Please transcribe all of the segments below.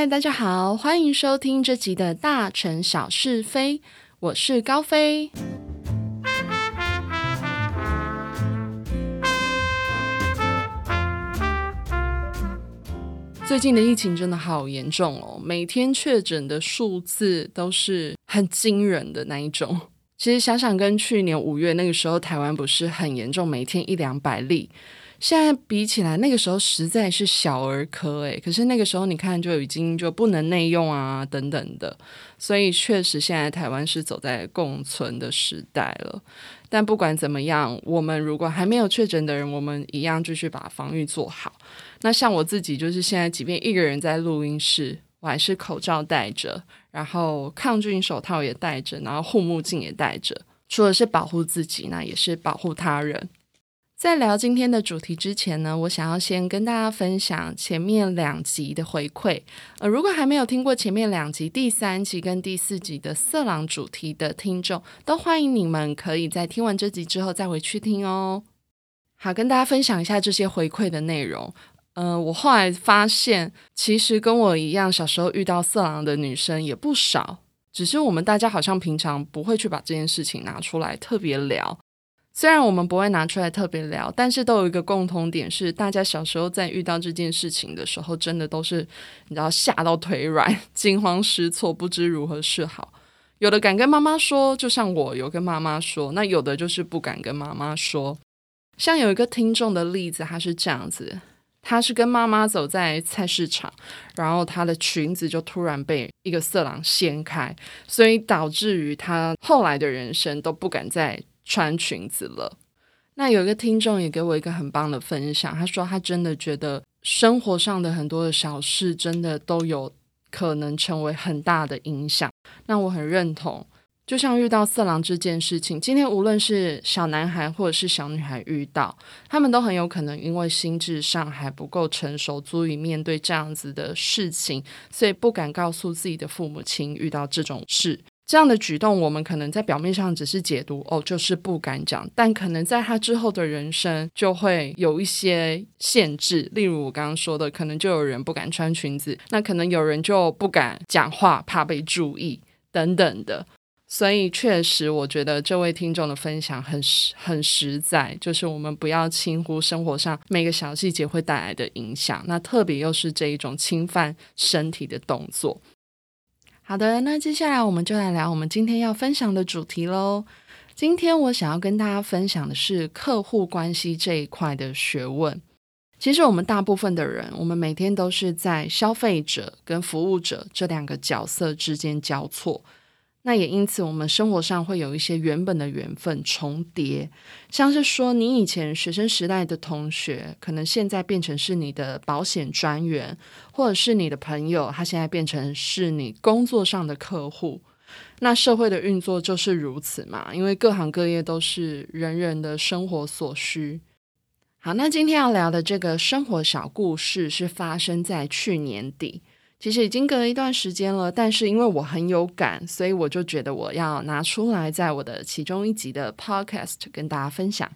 嗨，大家好，欢迎收听这集的大城小事非，我是高飞。最近的疫情真的好严重哦，每天确诊的数字都是很惊人的那一种。其实想想，跟去年五月那个时候，台湾不是很严重，每天一两百例。现在比起来，那个时候实在是小儿科诶。可是那个时候你看，就已经就不能内用啊，等等的。所以确实，现在台湾是走在共存的时代了。但不管怎么样，我们如果还没有确诊的人，我们一样继续把防御做好。那像我自己，就是现在即便一个人在录音室，我还是口罩戴着，然后抗菌手套也戴着，然后护目镜也戴着。除了是保护自己，那也是保护他人。在聊今天的主题之前呢，我想要先跟大家分享前面两集的回馈。呃，如果还没有听过前面两集，第三集跟第四集的色狼主题的听众，都欢迎你们可以在听完这集之后再回去听哦。好，跟大家分享一下这些回馈的内容。呃，我后来发现，其实跟我一样小时候遇到色狼的女生也不少，只是我们大家好像平常不会去把这件事情拿出来特别聊。虽然我们不会拿出来特别聊，但是都有一个共同点，是大家小时候在遇到这件事情的时候，真的都是你知道吓到腿软、惊慌失措、不知如何是好。有的敢跟妈妈说，就像我有跟妈妈说；那有的就是不敢跟妈妈说。像有一个听众的例子，他是这样子：他是跟妈妈走在菜市场，然后他的裙子就突然被一个色狼掀开，所以导致于他后来的人生都不敢再。穿裙子了，那有一个听众也给我一个很棒的分享，他说他真的觉得生活上的很多的小事，真的都有可能成为很大的影响。那我很认同，就像遇到色狼这件事情，今天无论是小男孩或者是小女孩遇到，他们都很有可能因为心智上还不够成熟，足以面对这样子的事情，所以不敢告诉自己的父母亲遇到这种事。这样的举动，我们可能在表面上只是解读哦，就是不敢讲，但可能在他之后的人生就会有一些限制。例如我刚刚说的，可能就有人不敢穿裙子，那可能有人就不敢讲话，怕被注意等等的。所以确实，我觉得这位听众的分享很实很实在，就是我们不要轻忽生活上每个小细节会带来的影响，那特别又是这一种侵犯身体的动作。好的，那接下来我们就来聊我们今天要分享的主题喽。今天我想要跟大家分享的是客户关系这一块的学问。其实我们大部分的人，我们每天都是在消费者跟服务者这两个角色之间交错。那也因此，我们生活上会有一些原本的缘分重叠，像是说，你以前学生时代的同学，可能现在变成是你的保险专员，或者是你的朋友，他现在变成是你工作上的客户。那社会的运作就是如此嘛，因为各行各业都是人人的生活所需。好，那今天要聊的这个生活小故事，是发生在去年底。其实已经隔了一段时间了，但是因为我很有感，所以我就觉得我要拿出来，在我的其中一集的 podcast 跟大家分享。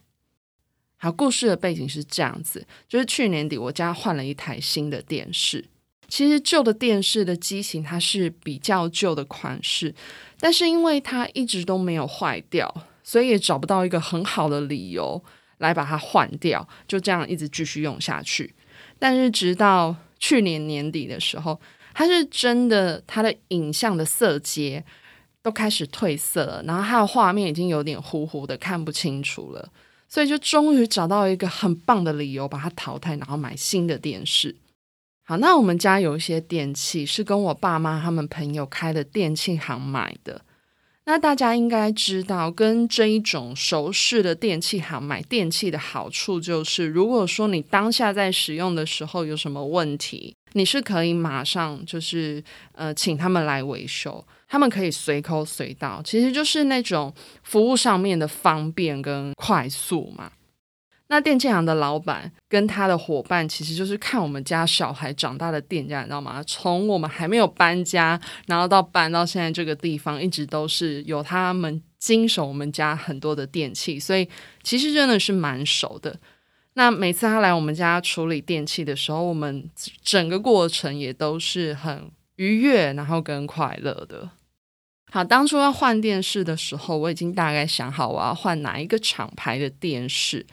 好，故事的背景是这样子：就是去年底我家换了一台新的电视。其实旧的电视的机型它是比较旧的款式，但是因为它一直都没有坏掉，所以也找不到一个很好的理由来把它换掉，就这样一直继续用下去。但是直到去年年底的时候，它是真的，它的影像的色阶都开始褪色了，然后它的画面已经有点糊糊的，看不清楚了。所以就终于找到一个很棒的理由，把它淘汰，然后买新的电视。好，那我们家有一些电器是跟我爸妈他们朋友开的电器行买的。那大家应该知道，跟这一种熟识的电器行买电器的好处就是，如果说你当下在使用的时候有什么问题，你是可以马上就是呃请他们来维修，他们可以随口随到，其实就是那种服务上面的方便跟快速嘛。那电器行的老板跟他的伙伴，其实就是看我们家小孩长大的店家，你知道吗？从我们还没有搬家，然后到搬到现在这个地方，一直都是有他们经手我们家很多的电器，所以其实真的是蛮熟的。那每次他来我们家处理电器的时候，我们整个过程也都是很愉悦，然后跟快乐的。好，当初要换电视的时候，我已经大概想好我要换哪一个厂牌的电视，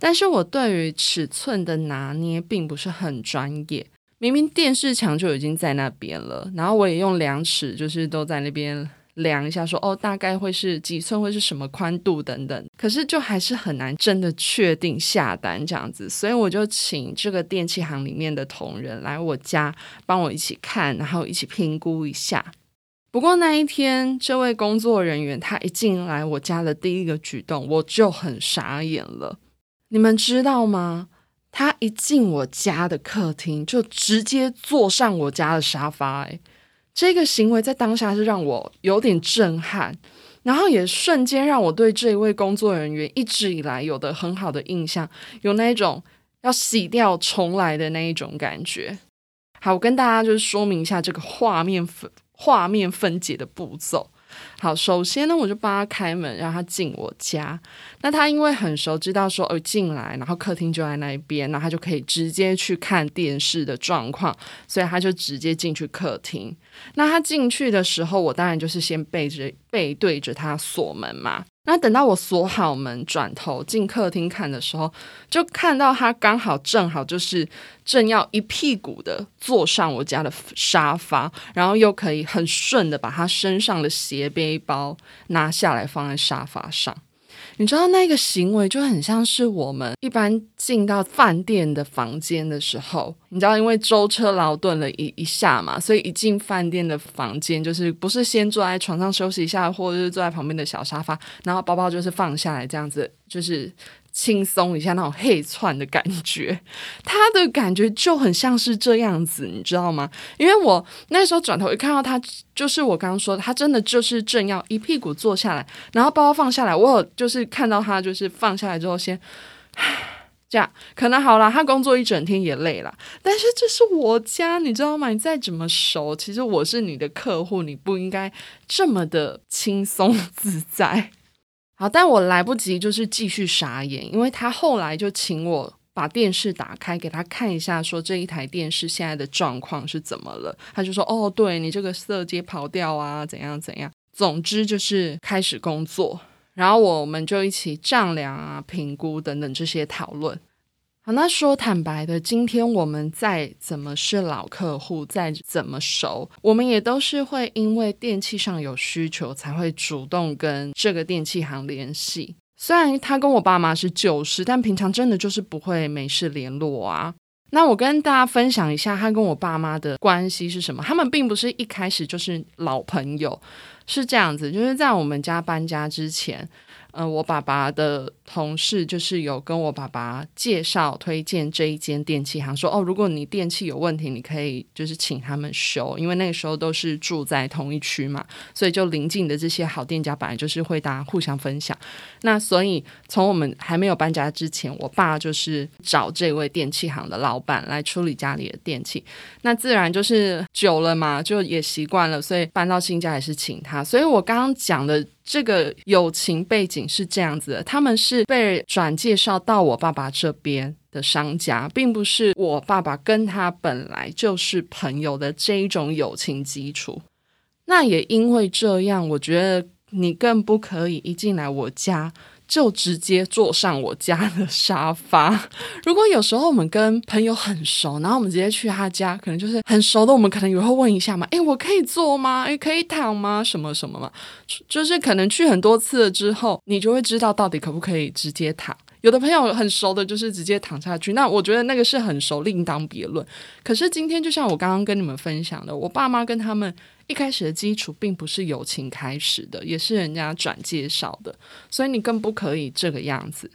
但是我对于尺寸的拿捏并不是很专业。明明电视墙就已经在那边了，然后我也用量尺，就是都在那边量一下，说哦，大概会是几寸，会是什么宽度等等。可是就还是很难真的确定下单这样子，所以我就请这个电器行里面的同仁来我家帮我一起看，然后一起评估一下。不过那一天，这位工作人员他一进来我家的第一个举动，我就很傻眼了。你们知道吗？他一进我家的客厅，就直接坐上我家的沙发。诶，这个行为在当下是让我有点震撼，然后也瞬间让我对这一位工作人员一直以来有的很好的印象，有那种要洗掉重来的那一种感觉。好，我跟大家就是说明一下这个画面。画面分解的步骤，好，首先呢，我就帮他开门，让他进我家。那他因为很熟，知道说哦进来，然后客厅就在那一边，那他就可以直接去看电视的状况，所以他就直接进去客厅。那他进去的时候，我当然就是先背着背对着他锁门嘛。那等到我锁好门，转头进客厅看的时候，就看到他刚好正好就是正要一屁股的坐上我家的沙发，然后又可以很顺的把他身上的斜背包拿下来放在沙发上。你知道那个行为就很像是我们一般进到饭店的房间的时候，你知道，因为舟车劳顿了一一下嘛，所以一进饭店的房间，就是不是先坐在床上休息一下，或者是坐在旁边的小沙发，然后包包就是放下来这样子，就是。轻松一下那种黑窜的感觉，他的感觉就很像是这样子，你知道吗？因为我那时候转头一看到他，就是我刚刚说的，他真的就是正要一屁股坐下来，然后包包放下来，我有就是看到他就是放下来之后先，这样可能好了，他工作一整天也累了，但是这是我家，你知道吗？你再怎么熟，其实我是你的客户，你不应该这么的轻松自在。好，但我来不及，就是继续傻眼，因为他后来就请我把电视打开给他看一下，说这一台电视现在的状况是怎么了。他就说：“哦，对你这个色阶跑掉啊，怎样怎样。”总之就是开始工作，然后我们就一起丈量啊、评估等等这些讨论。好，那说坦白的，今天我们再怎么是老客户，再怎么熟，我们也都是会因为电器上有需求，才会主动跟这个电器行联系。虽然他跟我爸妈是旧识，但平常真的就是不会没事联络啊。那我跟大家分享一下，他跟我爸妈的关系是什么？他们并不是一开始就是老朋友，是这样子，就是在我们家搬家之前。嗯，我爸爸的同事就是有跟我爸爸介绍推荐这一间电器行，说哦，如果你电器有问题，你可以就是请他们修，因为那个时候都是住在同一区嘛，所以就邻近的这些好店家本来就是会大家互相分享。那所以从我们还没有搬家之前，我爸就是找这位电器行的老板来处理家里的电器，那自然就是久了嘛，就也习惯了，所以搬到新家也是请他。所以我刚刚讲的。这个友情背景是这样子的，他们是被转介绍到我爸爸这边的商家，并不是我爸爸跟他本来就是朋友的这一种友情基础。那也因为这样，我觉得你更不可以一进来我家。就直接坐上我家的沙发。如果有时候我们跟朋友很熟，然后我们直接去他家，可能就是很熟的，我们可能也会问一下嘛，诶，我可以坐吗？诶，可以躺吗？什么什么嘛？就是可能去很多次了之后，你就会知道到底可不可以直接躺。有的朋友很熟的，就是直接躺下去。那我觉得那个是很熟，另当别论。可是今天就像我刚刚跟你们分享的，我爸妈跟他们。一开始的基础并不是友情开始的，也是人家转介绍的，所以你更不可以这个样子。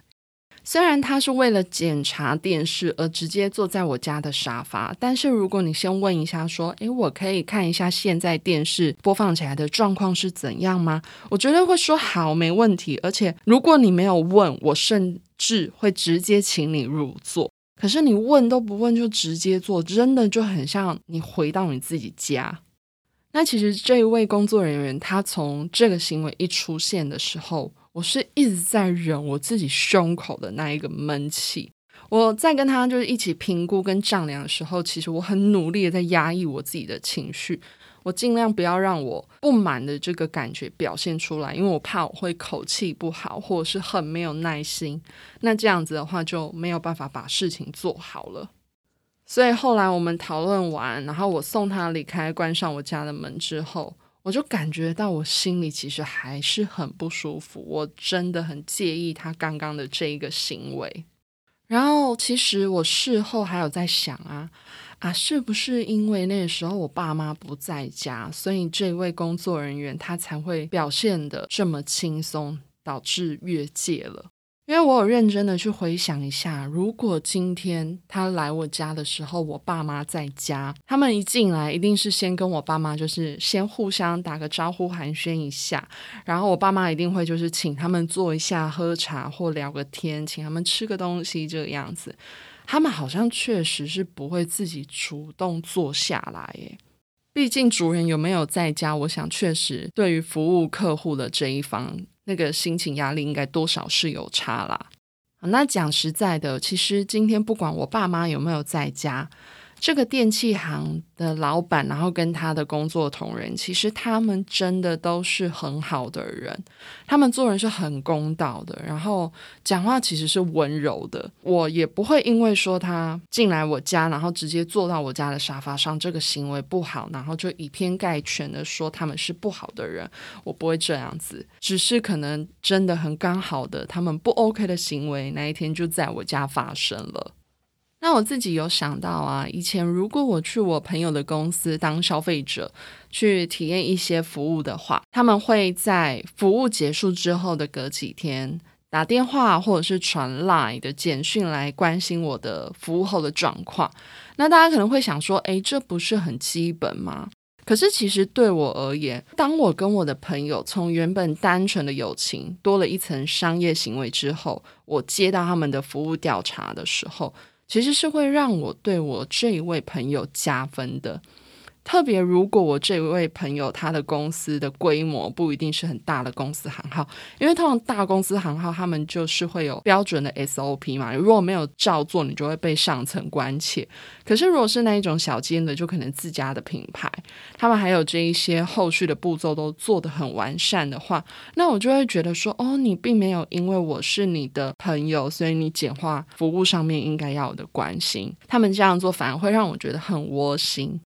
虽然他是为了检查电视而直接坐在我家的沙发，但是如果你先问一下，说：“诶，我可以看一下现在电视播放起来的状况是怎样吗？”我觉得会说好，没问题。而且如果你没有问，我甚至会直接请你入座。可是你问都不问就直接坐，真的就很像你回到你自己家。那其实这一位工作人员，他从这个行为一出现的时候，我是一直在忍我自己胸口的那一个闷气。我在跟他就是一起评估跟丈量的时候，其实我很努力的在压抑我自己的情绪。我尽量不要让我不满的这个感觉表现出来，因为我怕我会口气不好，或者是很没有耐心。那这样子的话就没有办法把事情做好了。所以后来我们讨论完，然后我送他离开，关上我家的门之后，我就感觉到我心里其实还是很不舒服。我真的很介意他刚刚的这一个行为。然后其实我事后还有在想啊。啊，是不是因为那个时候我爸妈不在家，所以这位工作人员他才会表现的这么轻松，导致越界了？因为我有认真的去回想一下，如果今天他来我家的时候，我爸妈在家，他们一进来一定是先跟我爸妈就是先互相打个招呼寒暄一下，然后我爸妈一定会就是请他们坐一下喝茶或聊个天，请他们吃个东西这个样子。他们好像确实是不会自己主动坐下来，耶。毕竟主人有没有在家，我想确实对于服务客户的这一方，那个心情压力应该多少是有差啦。那讲实在的，其实今天不管我爸妈有没有在家。这个电器行的老板，然后跟他的工作同仁，其实他们真的都是很好的人，他们做人是很公道的，然后讲话其实是温柔的。我也不会因为说他进来我家，然后直接坐到我家的沙发上，这个行为不好，然后就以偏概全的说他们是不好的人。我不会这样子，只是可能真的很刚好的，他们不 OK 的行为那一天就在我家发生了。那我自己有想到啊，以前如果我去我朋友的公司当消费者，去体验一些服务的话，他们会在服务结束之后的隔几天打电话或者是传 Line 的简讯来关心我的服务后的状况。那大家可能会想说，诶，这不是很基本吗？可是其实对我而言，当我跟我的朋友从原本单纯的友情多了一层商业行为之后，我接到他们的服务调查的时候。其实是会让我对我这一位朋友加分的。特别如果我这位朋友他的公司的规模不一定是很大的公司行号，因为通常大公司行号他们就是会有标准的 SOP 嘛，如果没有照做，你就会被上层关切。可是如果是那一种小间的，就可能自家的品牌，他们还有这一些后续的步骤都做得很完善的话，那我就会觉得说，哦，你并没有因为我是你的朋友，所以你简化服务上面应该要有的关心。他们这样做反而会让我觉得很窝心。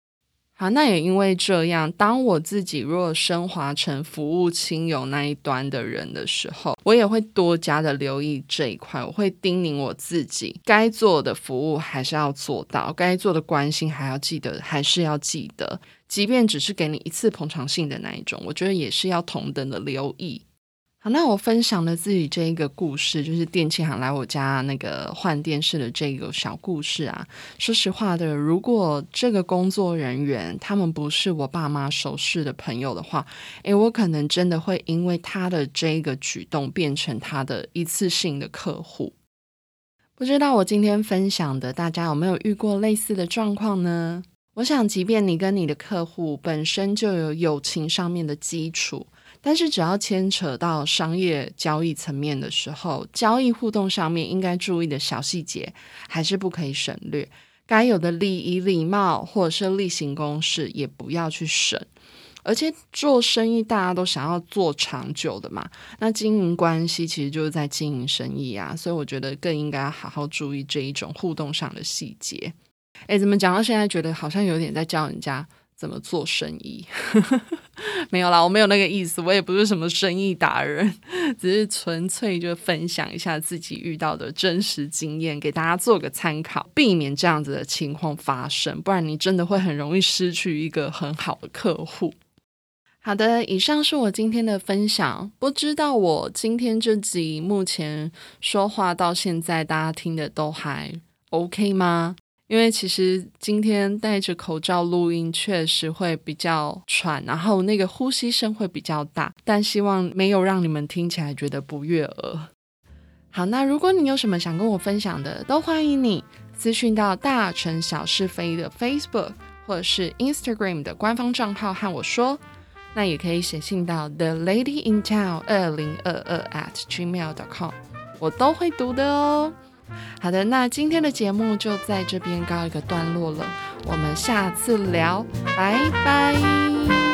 啊，那也因为这样，当我自己若升华成服务亲友那一端的人的时候，我也会多加的留意这一块。我会叮咛我自己，该做的服务还是要做到，该做的关心还要记得，还是要记得，即便只是给你一次捧场性的那一种，我觉得也是要同等的留意。好，那我分享的自己这一个故事，就是电器行来我家那个换电视的这个小故事啊。说实话的，如果这个工作人员他们不是我爸妈熟识的朋友的话，诶，我可能真的会因为他的这个举动变成他的一次性的客户。不知道我今天分享的，大家有没有遇过类似的状况呢？我想，即便你跟你的客户本身就有友情上面的基础。但是，只要牵扯到商业交易层面的时候，交易互动上面应该注意的小细节，还是不可以省略。该有的礼仪、礼貌或者是例行公事，也不要去省。而且做生意，大家都想要做长久的嘛。那经营关系，其实就是在经营生意啊。所以，我觉得更应该好好注意这一种互动上的细节。诶，怎么讲到现在，觉得好像有点在教人家。怎么做生意？没有啦，我没有那个意思，我也不是什么生意达人，只是纯粹就分享一下自己遇到的真实经验，给大家做个参考，避免这样子的情况发生，不然你真的会很容易失去一个很好的客户。好的，以上是我今天的分享，不知道我今天这集目前说话到现在，大家听的都还 OK 吗？因为其实今天戴着口罩录音，确实会比较喘，然后那个呼吸声会比较大，但希望没有让你们听起来觉得不悦耳。好，那如果你有什么想跟我分享的，都欢迎你私讯到大城小是非的 Facebook 或者是 Instagram 的官方账号和我说，那也可以写信到 The Lady in Town 二零二二 at gmail.com，我都会读的哦。好的，那今天的节目就在这边告一个段落了，我们下次聊，拜拜。